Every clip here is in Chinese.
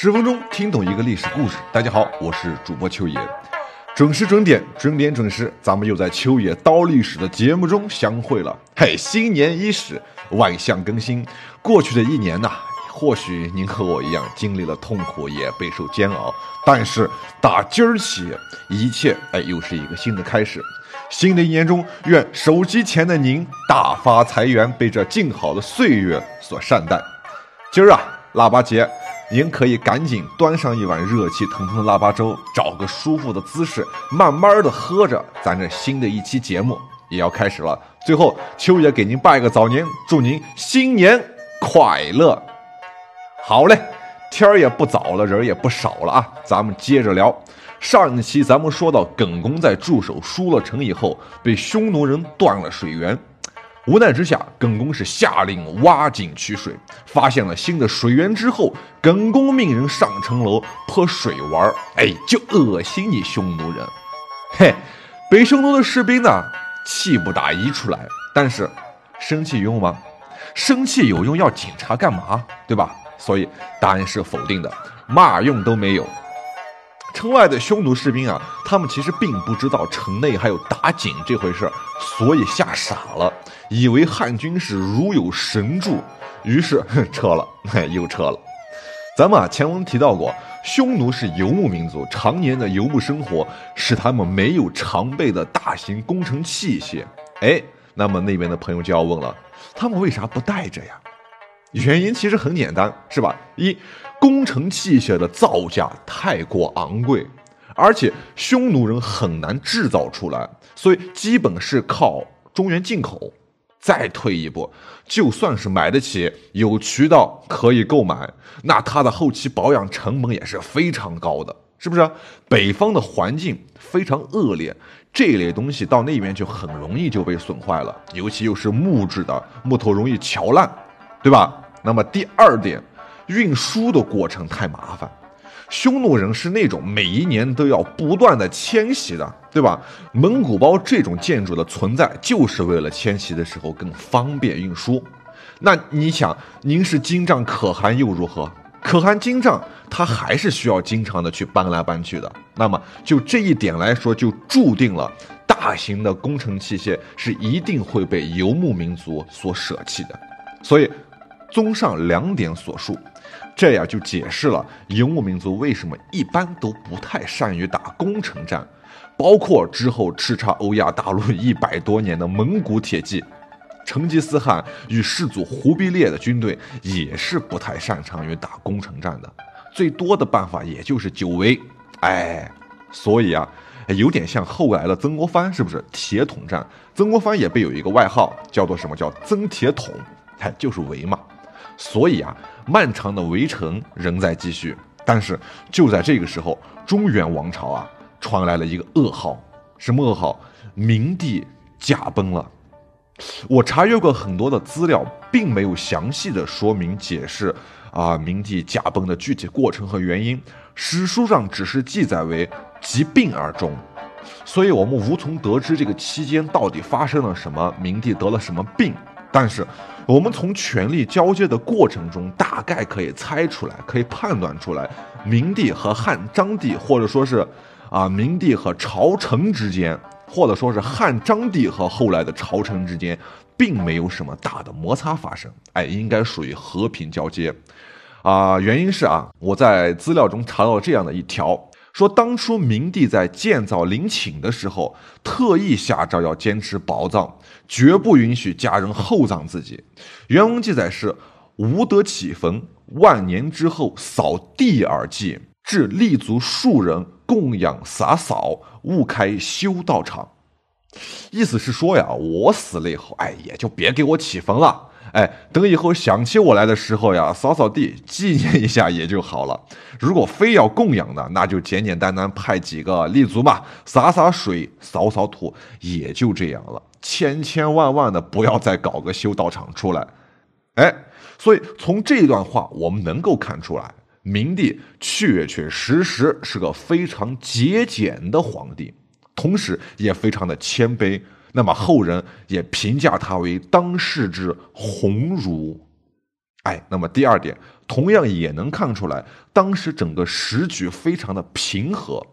十分钟听懂一个历史故事。大家好，我是主播秋野，准时准点，准点准时，咱们又在秋野刀历史的节目中相会了。嘿，新年伊始，万象更新。过去的一年呐，或许您和我一样经历了痛苦，也备受煎熬，但是打今儿起，一切哎，又是一个新的开始。新的一年中，愿手机前的您大发财源，被这静好的岁月所善待。今儿啊，腊八节，您可以赶紧端上一碗热气腾腾的腊八粥，找个舒服的姿势，慢慢的喝着。咱这新的一期节目也要开始了。最后，秋爷给您拜个早年，祝您新年快乐。好嘞，天儿也不早了，人也不少了啊，咱们接着聊。上一期咱们说到，耿恭在驻守舒了城以后，被匈奴人断了水源。无奈之下，耿恭是下令挖井取水。发现了新的水源之后，耿恭命人上城楼泼水玩哎，就恶心你匈奴人。嘿，北匈奴的士兵呢，气不打一处来。但是，生气有用吗？生气有用，要警察干嘛？对吧？所以答案是否定的，嘛用都没有。城外的匈奴士兵啊，他们其实并不知道城内还有打井这回事所以吓傻了，以为汉军是如有神助，于是 撤了，又撤了。咱们啊前文提到过，匈奴是游牧民族，常年的游牧生活使他们没有常备的大型工程器械。哎，那么那边的朋友就要问了，他们为啥不带着呀？原因其实很简单，是吧？一工程器械的造价太过昂贵，而且匈奴人很难制造出来，所以基本是靠中原进口。再退一步，就算是买得起，有渠道可以购买，那它的后期保养成本也是非常高的，是不是？北方的环境非常恶劣，这类东西到那边就很容易就被损坏了，尤其又是木质的，木头容易敲烂。对吧？那么第二点，运输的过程太麻烦。匈奴人是那种每一年都要不断的迁徙的，对吧？蒙古包这种建筑的存在，就是为了迁徙的时候更方便运输。那你想，您是金帐可汗又如何？可汗金帐他还是需要经常的去搬来搬去的。那么就这一点来说，就注定了大型的工程器械是一定会被游牧民族所舍弃的。所以。综上两点所述，这样就解释了游牧民族为什么一般都不太善于打攻城战，包括之后叱咤欧亚大陆一百多年的蒙古铁骑，成吉思汗与世祖忽必烈的军队也是不太擅长于打攻城战的，最多的办法也就是久围。哎，所以啊，有点像后来的曾国藩，是不是铁桶战？曾国藩也被有一个外号叫做什么叫曾铁桶，哎，就是围嘛。所以啊，漫长的围城仍在继续。但是就在这个时候，中原王朝啊传来了一个噩耗，什么噩耗？明帝驾崩了。我查阅过很多的资料，并没有详细的说明解释啊明帝驾崩的具体过程和原因。史书上只是记载为疾病而终，所以我们无从得知这个期间到底发生了什么，明帝得了什么病。但是，我们从权力交接的过程中，大概可以猜出来，可以判断出来，明帝和汉章帝，或者说是，啊，明帝和朝臣之间，或者说是汉章帝和后来的朝臣之间，并没有什么大的摩擦发生，哎，应该属于和平交接，啊，原因是啊，我在资料中查到这样的一条。说当初明帝在建造陵寝的时候，特意下诏要坚持薄葬，绝不允许家人厚葬自己。原文记载是：无得起坟，万年之后扫地而祭，至立足数人供养洒扫，勿开修道场。意思是说呀，我死了以后，哎，也就别给我起坟了。哎，等以后想起我来的时候呀，扫扫地，纪念一下也就好了。如果非要供养的，那就简简单单派几个立足嘛，洒洒水，扫扫土，也就这样了。千千万万的不要再搞个修道场出来。哎，所以从这段话我们能够看出来，明帝确确实实是个非常节俭的皇帝，同时也非常的谦卑。那么后人也评价他为当世之鸿儒，哎，那么第二点，同样也能看出来，当时整个时局非常的平和。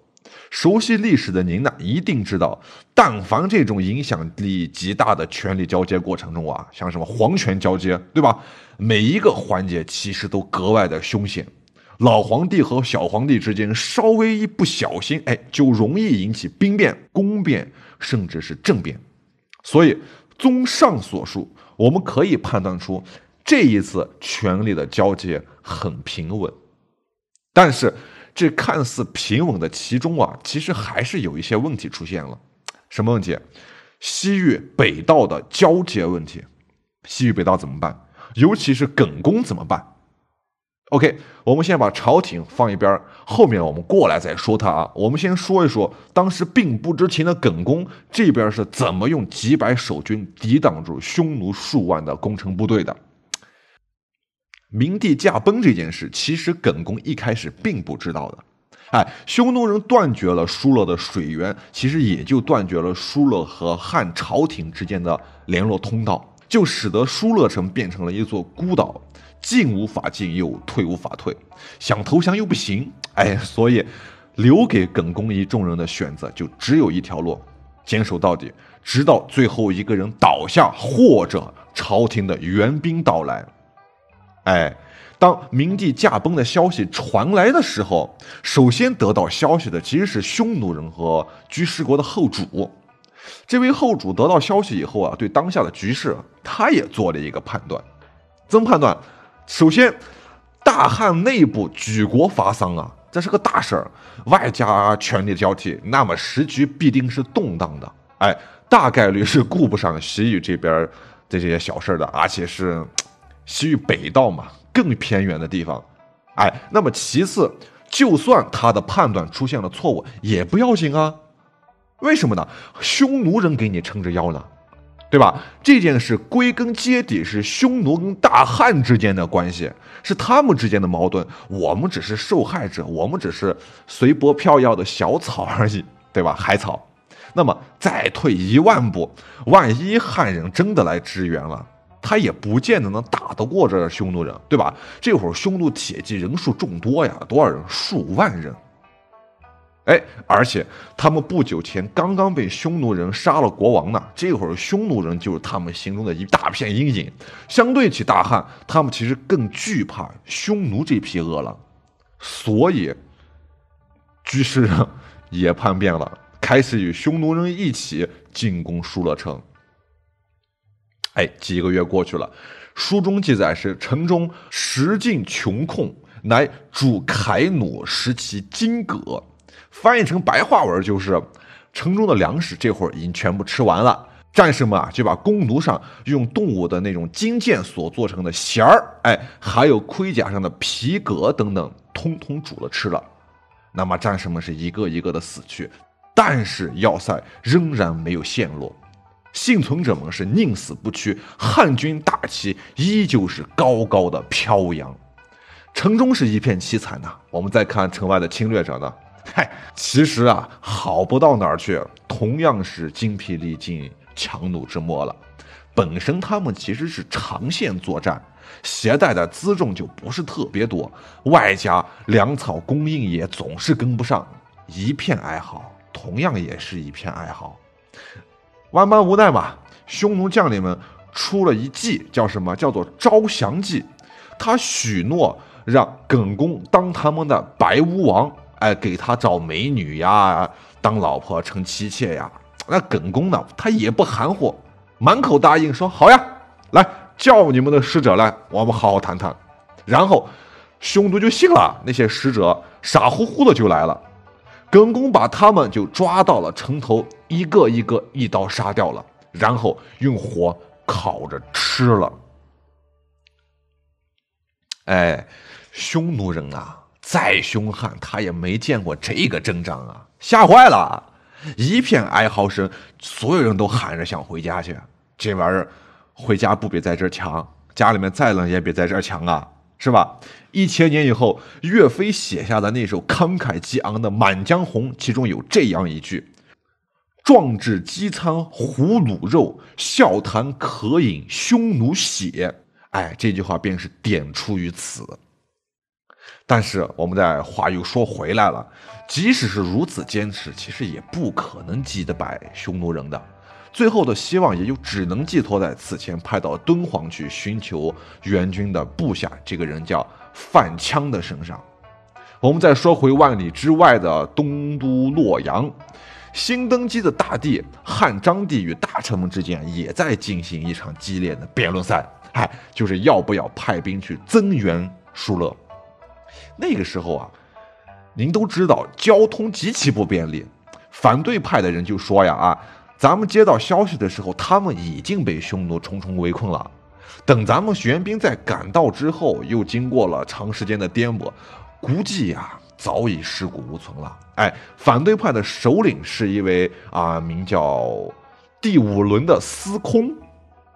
熟悉历史的您呢，一定知道，但凡这种影响力极大的权力交接过程中啊，像什么皇权交接，对吧？每一个环节其实都格外的凶险。老皇帝和小皇帝之间稍微一不小心，哎，就容易引起兵变、宫变，甚至是政变。所以，综上所述，我们可以判断出这一次权力的交接很平稳。但是，这看似平稳的其中啊，其实还是有一些问题出现了。什么问题？西域北道的交接问题。西域北道怎么办？尤其是耿恭怎么办？OK，我们先把朝廷放一边，后面我们过来再说他啊。我们先说一说当时并不知情的耿恭这边是怎么用几百守军抵挡住匈奴数万的攻城部队的。明帝驾崩这件事，其实耿恭一开始并不知道的。哎，匈奴人断绝了疏勒的水源，其实也就断绝了疏勒和汉朝廷之间的联络通道，就使得疏勒城变成了一座孤岛。进无法进，又退无法退，想投降又不行，哎，所以留给耿恭一众人的选择就只有一条路：坚守到底，直到最后一个人倒下，或者朝廷的援兵到来。哎，当明帝驾崩的消息传来的时候，首先得到消息的其实是匈奴人和居士国的后主。这位后主得到消息以后啊，对当下的局势，他也做了一个判断，怎么判断？首先，大汉内部举国伐丧啊，这是个大事儿，外加权力交替，那么时局必定是动荡的。哎，大概率是顾不上西域这边这些小事的，而且是西域北道嘛，更偏远的地方。哎，那么其次，就算他的判断出现了错误，也不要紧啊。为什么呢？匈奴人给你撑着腰呢。对吧？这件事归根结底是匈奴跟大汉之间的关系，是他们之间的矛盾。我们只是受害者，我们只是随波飘摇的小草而已，对吧？海草。那么再退一万步，万一汉人真的来支援了，他也不见得能打得过这匈奴人，对吧？这会儿匈奴铁骑人数众多呀，多少人？数万人。哎，而且他们不久前刚刚被匈奴人杀了国王呢，这会儿匈奴人就是他们心中的一大片阴影。相对起大汉，他们其实更惧怕匈奴这批恶狼，所以居士也叛变了，开始与匈奴人一起进攻疏勒城。哎，几个月过去了，书中记载是城中食尽穷困，乃主凯弩食其金戈。翻译成白话文就是，城中的粮食这会儿已经全部吃完了，战士们啊就把弓弩上用动物的那种金剑所做成的弦儿，哎，还有盔甲上的皮革等等，通通煮了吃了。那么战士们是一个一个的死去，但是要塞仍然没有陷落，幸存者们是宁死不屈，汉军大旗依旧是高高的飘扬，城中是一片凄惨呐。我们再看城外的侵略者呢？嗨，其实啊，好不到哪儿去，同样是精疲力尽、强弩之末了。本身他们其实是长线作战，携带的辎重就不是特别多，外加粮草供应也总是跟不上，一片哀嚎，同样也是一片哀嚎。万般无奈嘛，匈奴将领们出了一计，叫什么？叫做招降计。他许诺让耿恭当他们的白乌王。哎，给他找美女呀，当老婆成妻妾呀。那耿恭呢，他也不含糊，满口答应说好呀，来叫你们的使者来，我们好好谈谈。然后匈奴就信了，那些使者傻乎乎的就来了。耿恭把他们就抓到了城头，一个一个一刀杀掉了，然后用火烤着吃了。哎，匈奴人啊！再凶悍，他也没见过这个阵仗啊，吓坏了，一片哀嚎声，所有人都喊着想回家去。这玩意儿，回家不比在这儿强，家里面再冷也比在这儿强啊，是吧？一千年以后，岳飞写下的那首慷慨激昂的《满江红》，其中有这样一句：“壮志饥餐胡虏肉，笑谈渴饮匈奴血。”哎，这句话便是点出于此。但是我们再话又说回来了，即使是如此坚持，其实也不可能击得败匈奴人的。最后的希望也就只能寄托在此前派到敦煌去寻求援军的部下，这个人叫范羌的身上。我们再说回万里之外的东都洛阳，新登基的大帝汉章帝与大臣们之间也在进行一场激烈的辩论赛，哎，就是要不要派兵去增援疏勒。那个时候啊，您都知道交通极其不便利，反对派的人就说呀啊。咱们接到消息的时候，他们已经被匈奴重重围困了。等咱们援兵在赶到之后，又经过了长时间的颠簸，估计呀早已尸骨无存了。哎，反对派的首领是一位啊名叫第五轮的司空，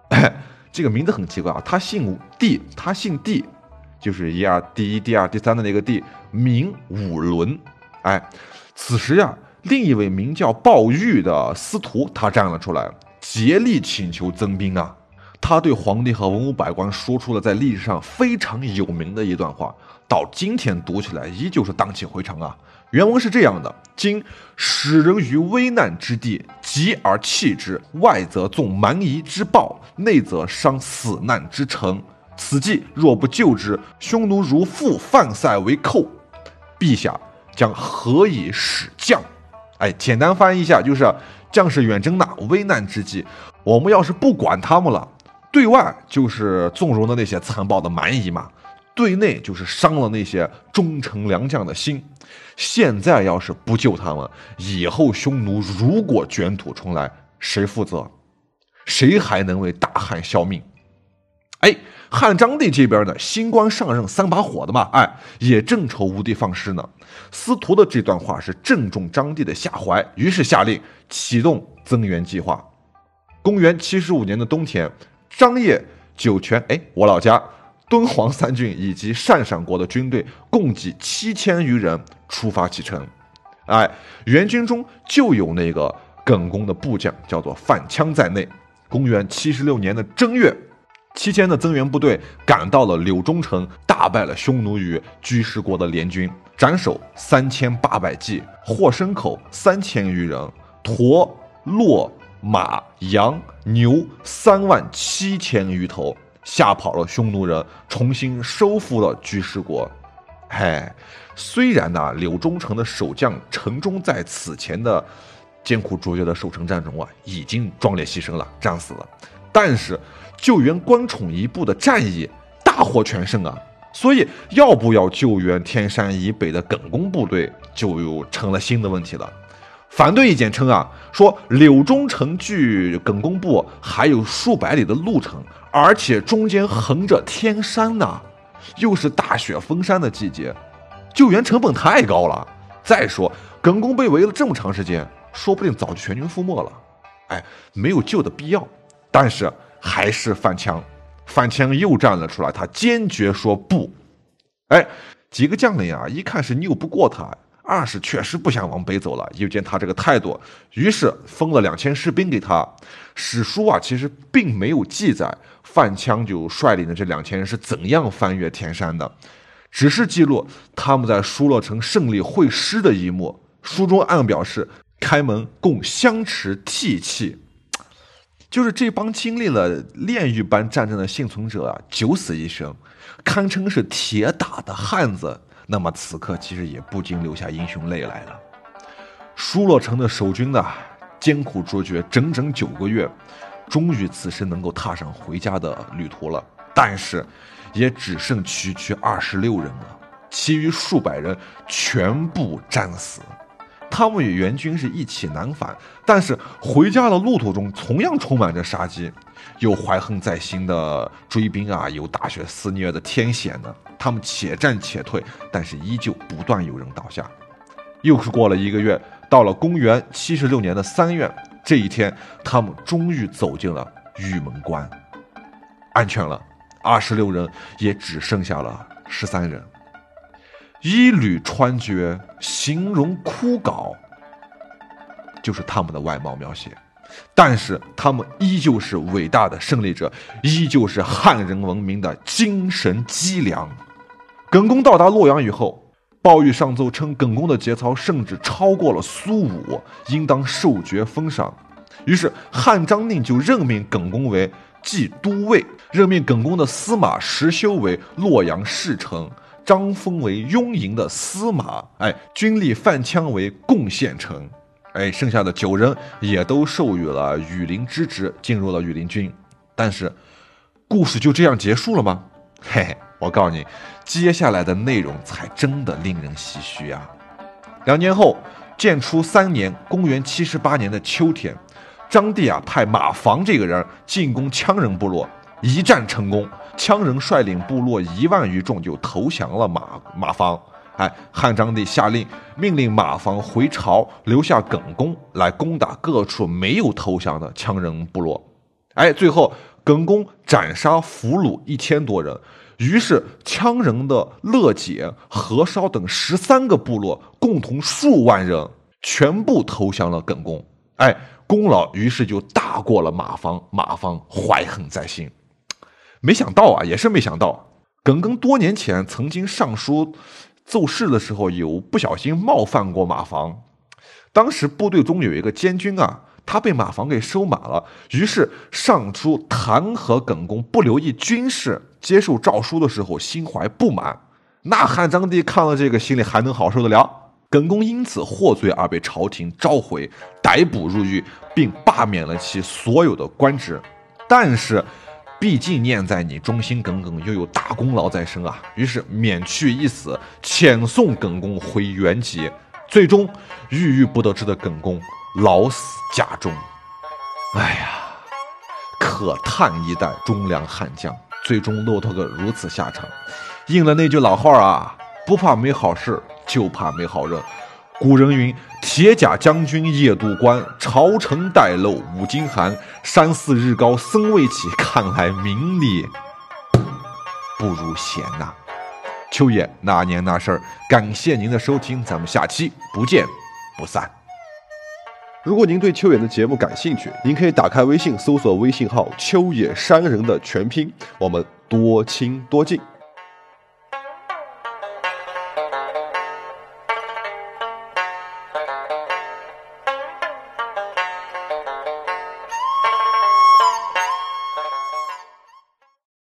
这个名字很奇怪啊，他姓帝，他姓帝，就是一二第一、第二、第三的那个帝，名五伦。哎，此时呀。另一位名叫鲍玉的司徒，他站了出来，竭力请求增兵啊！他对皇帝和文武百官说出了在历史上非常有名的一段话，到今天读起来依旧是荡气回肠啊！原文是这样的：“今使人于危难之地，急而弃之，外则纵蛮夷之暴，内则伤死难之城。此计若不救之，匈奴如复犯塞为寇，陛下将何以使将？”哎，简单翻译一下，就是将士远征呐，危难之际，我们要是不管他们了，对外就是纵容的那些残暴的蛮夷嘛，对内就是伤了那些忠臣良将的心。现在要是不救他们，以后匈奴如果卷土重来，谁负责？谁还能为大汉效命？哎。汉章帝这边呢，新官上任三把火的嘛，哎，也正愁无地放矢呢。司徒的这段话是正中章帝的下怀，于是下令启动增援计划。公元七十五年的冬天，张掖、酒泉，哎，我老家敦煌三郡以及鄯善国的军队共计七千余人出发启程。哎，援军中就有那个耿恭的部将，叫做范羌在内。公元七十六年的正月。七千的增援部队赶到了柳中城，大败了匈奴与居士国的联军，斩首三千八百骑，获牲口三千余人，驼、骆、马、羊、牛三万七千余头，吓跑了匈奴人，重新收复了居士国。嘿，虽然呢，柳中城的守将陈忠在此前的艰苦卓绝的守城战中啊，已经壮烈牺牲了，战死了，但是。救援关宠一部的战役大获全胜啊，所以要不要救援天山以北的耿恭部队，就又成了新的问题了。反对意见称啊，说柳中城距耿恭部还有数百里的路程，而且中间横着天山呐，又是大雪封山的季节，救援成本太高了。再说耿恭被围了这么长时间，说不定早就全军覆没了，哎，没有救的必要。但是。还是范羌，范羌又站了出来，他坚决说不。哎，几个将领啊，一看是拗不过他，二是确实不想往北走了。又见他这个态度，于是封了两千士兵给他。史书啊，其实并没有记载范羌就率领的这两千人是怎样翻越天山的，只是记录他们在疏勒城胜利会师的一幕。书中暗表示，开门共相持涕泣。就是这帮经历了炼狱般战争的幸存者啊，九死一生，堪称是铁打的汉子。那么此刻其实也不禁流下英雄泪来了。疏勒城的守军呢，艰苦卓绝整整九个月，终于此时能够踏上回家的旅途了。但是，也只剩区区二十六人了，其余数百人全部战死。他们与援军是一起南返，但是回家的路途中同样充满着杀机，有怀恨在心的追兵啊，有大雪肆虐的天险呢。他们且战且退，但是依旧不断有人倒下。又是过了一个月，到了公元七十六年的三月这一天，他们终于走进了玉门关，安全了。二十六人也只剩下了十三人。衣履穿绝，形容枯槁，就是他们的外貌描写。但是他们依旧是伟大的胜利者，依旧是汉人文明的精神脊梁。耿恭到达洛阳以后，鲍玉上奏称耿恭的节操甚至超过了苏武，应当受爵封赏。于是汉章帝就任命耿恭为冀都尉，任命耿恭的司马石修为洛阳侍臣，张封为雍营的司马，哎，军吏范羌为贡献城，哎，剩下的九人也都授予了羽林之职，进入了羽林军。但是，故事就这样结束了吗？嘿嘿，我告诉你，接下来的内容才真的令人唏嘘啊！两年后，建初三年（公元七十八年的秋天）。张帝啊，派马房这个人进攻羌人部落，一战成功，羌人率领部落一万余众就投降了马马方。哎，汉章帝下令命令马方回朝，留下耿恭来攻打各处没有投降的羌人部落。哎，最后耿恭斩杀俘虏一千多人，于是羌人的乐解、何烧等十三个部落共同数万人全部投降了耿恭。哎。功劳于是就大过了马方，马方怀恨在心。没想到啊，也是没想到，耿耿多年前曾经上书奏事的时候，有不小心冒犯过马房。当时部队中有一个监军啊，他被马房给收买了，于是上书弹劾耿恭不留意军事。接受诏书的时候，心怀不满。那汉章帝看了这个，心里还能好受得了？耿恭因此获罪而被朝廷召回、逮捕入狱，并罢免了其所有的官职。但是，毕竟念在你忠心耿耿，又有大功劳在身啊，于是免去一死，遣送耿恭回原籍。最终，郁郁不得志的耿恭老死家中。哎呀，可叹一代忠良悍将，最终落得个如此下场。应了那句老话啊，不怕没好事。就怕没好人。古人云：“铁甲将军夜渡关，朝臣待漏五更寒。山寺日高僧未起，看来名利不如闲呐。”秋野那年那事儿，感谢您的收听，咱们下期不见不散。如果您对秋野的节目感兴趣，您可以打开微信搜索微信号“秋野山人”的全拼，我们多亲多近。